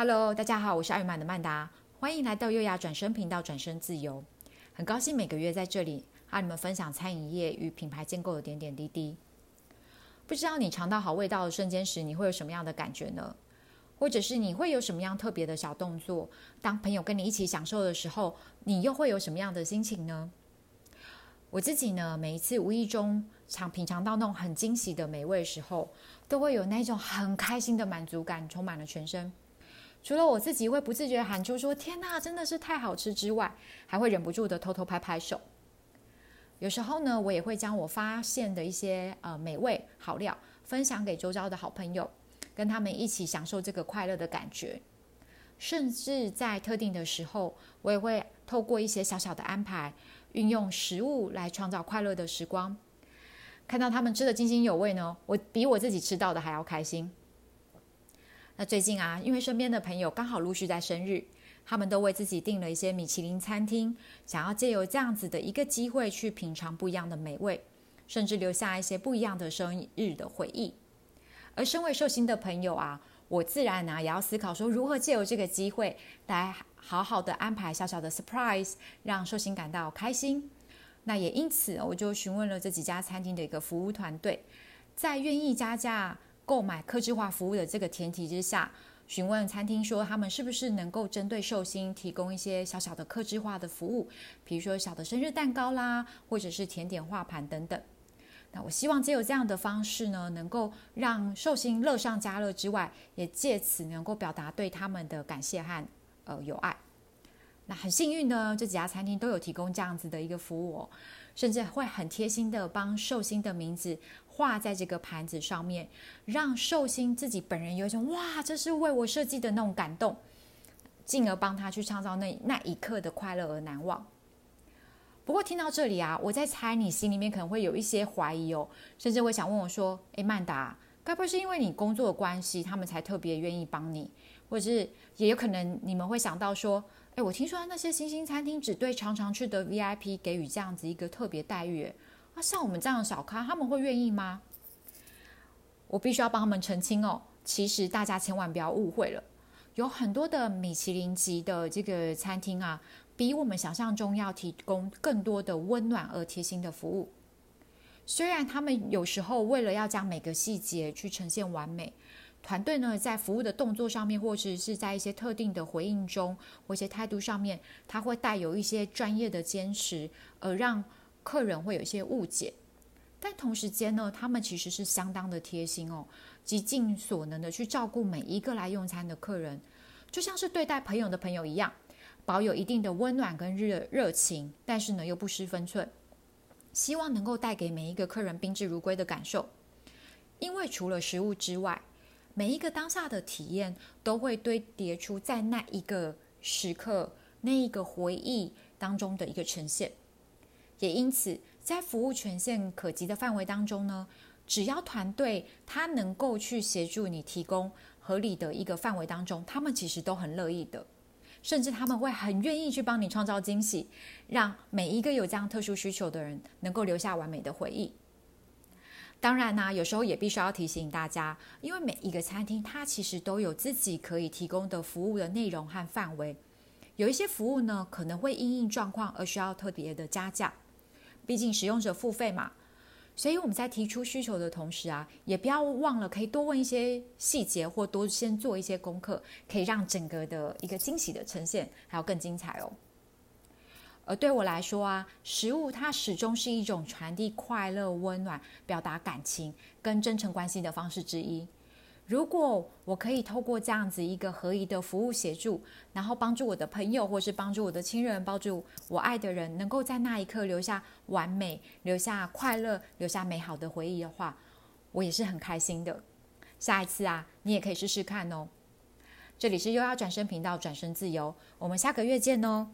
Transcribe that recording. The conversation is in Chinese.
Hello，大家好，我是爱满的曼达，欢迎来到优雅转身频道，转身自由。很高兴每个月在这里和你们分享餐饮业与品牌建构的点点滴滴。不知道你尝到好味道的瞬间时，你会有什么样的感觉呢？或者是你会有什么样特别的小动作？当朋友跟你一起享受的时候，你又会有什么样的心情呢？我自己呢，每一次无意中尝品尝到那种很惊喜的美味的时候，都会有那种很开心的满足感，充满了全身。除了我自己会不自觉喊出说“天哪，真的是太好吃”之外，还会忍不住的偷偷拍拍手。有时候呢，我也会将我发现的一些呃美味好料分享给周遭的好朋友，跟他们一起享受这个快乐的感觉。甚至在特定的时候，我也会透过一些小小的安排，运用食物来创造快乐的时光。看到他们吃得津津有味呢，我比我自己吃到的还要开心。那最近啊，因为身边的朋友刚好陆续在生日，他们都为自己订了一些米其林餐厅，想要借由这样子的一个机会去品尝不一样的美味，甚至留下一些不一样的生日的回忆。而身为寿星的朋友啊，我自然啊也要思考说，如何借由这个机会来好好的安排小小的 surprise，让寿星感到开心。那也因此，我就询问了这几家餐厅的一个服务团队，在愿意加价。购买客制化服务的这个前提之下，询问餐厅说他们是不是能够针对寿星提供一些小小的客制化的服务，比如说小的生日蛋糕啦，或者是甜点画盘等等。那我希望借由这样的方式呢，能够让寿星乐上加乐之外，也借此能够表达对他们的感谢和呃友爱。那很幸运呢，这几家餐厅都有提供这样子的一个服务哦，甚至会很贴心的帮寿星的名字。画在这个盘子上面，让寿星自己本人有一种哇，这是为我设计的那种感动，进而帮他去创造那那一刻的快乐而难忘。不过听到这里啊，我在猜你心里面可能会有一些怀疑哦，甚至会想问我说：“诶，曼达，该不会是因为你工作的关系，他们才特别愿意帮你？或者是也有可能你们会想到说：诶，我听说那些星星餐厅只对常常去的 VIP 给予这样子一个特别待遇。”那像我们这样的小咖，他们会愿意吗？我必须要帮他们澄清哦。其实大家千万不要误会了，有很多的米其林级的这个餐厅啊，比我们想象中要提供更多的温暖而贴心的服务。虽然他们有时候为了要将每个细节去呈现完美，团队呢在服务的动作上面，或者是在一些特定的回应中，或一些态度上面，他会带有一些专业的坚持，而让。客人会有一些误解，但同时间呢，他们其实是相当的贴心哦，极尽所能的去照顾每一个来用餐的客人，就像是对待朋友的朋友一样，保有一定的温暖跟热热情，但是呢又不失分寸，希望能够带给每一个客人宾至如归的感受。因为除了食物之外，每一个当下的体验都会堆叠出在那一个时刻、那一个回忆当中的一个呈现。也因此，在服务权限可及的范围当中呢，只要团队他能够去协助你提供合理的一个范围当中，他们其实都很乐意的，甚至他们会很愿意去帮你创造惊喜，让每一个有这样特殊需求的人能够留下完美的回忆。当然呢，有时候也必须要提醒大家，因为每一个餐厅它其实都有自己可以提供的服务的内容和范围，有一些服务呢可能会因应状况而需要特别的加价。毕竟使用者付费嘛，所以我们在提出需求的同时啊，也不要忘了可以多问一些细节，或多先做一些功课，可以让整个的一个惊喜的呈现还要更精彩哦。而对我来说啊，食物它始终是一种传递快乐、温暖、表达感情跟真诚关系的方式之一。如果我可以透过这样子一个合宜的服务协助，然后帮助我的朋友，或是帮助我的亲人，帮助我爱的人，能够在那一刻留下完美、留下快乐、留下美好的回忆的话，我也是很开心的。下一次啊，你也可以试试看哦。这里是优雅转身频道，转身自由，我们下个月见哦。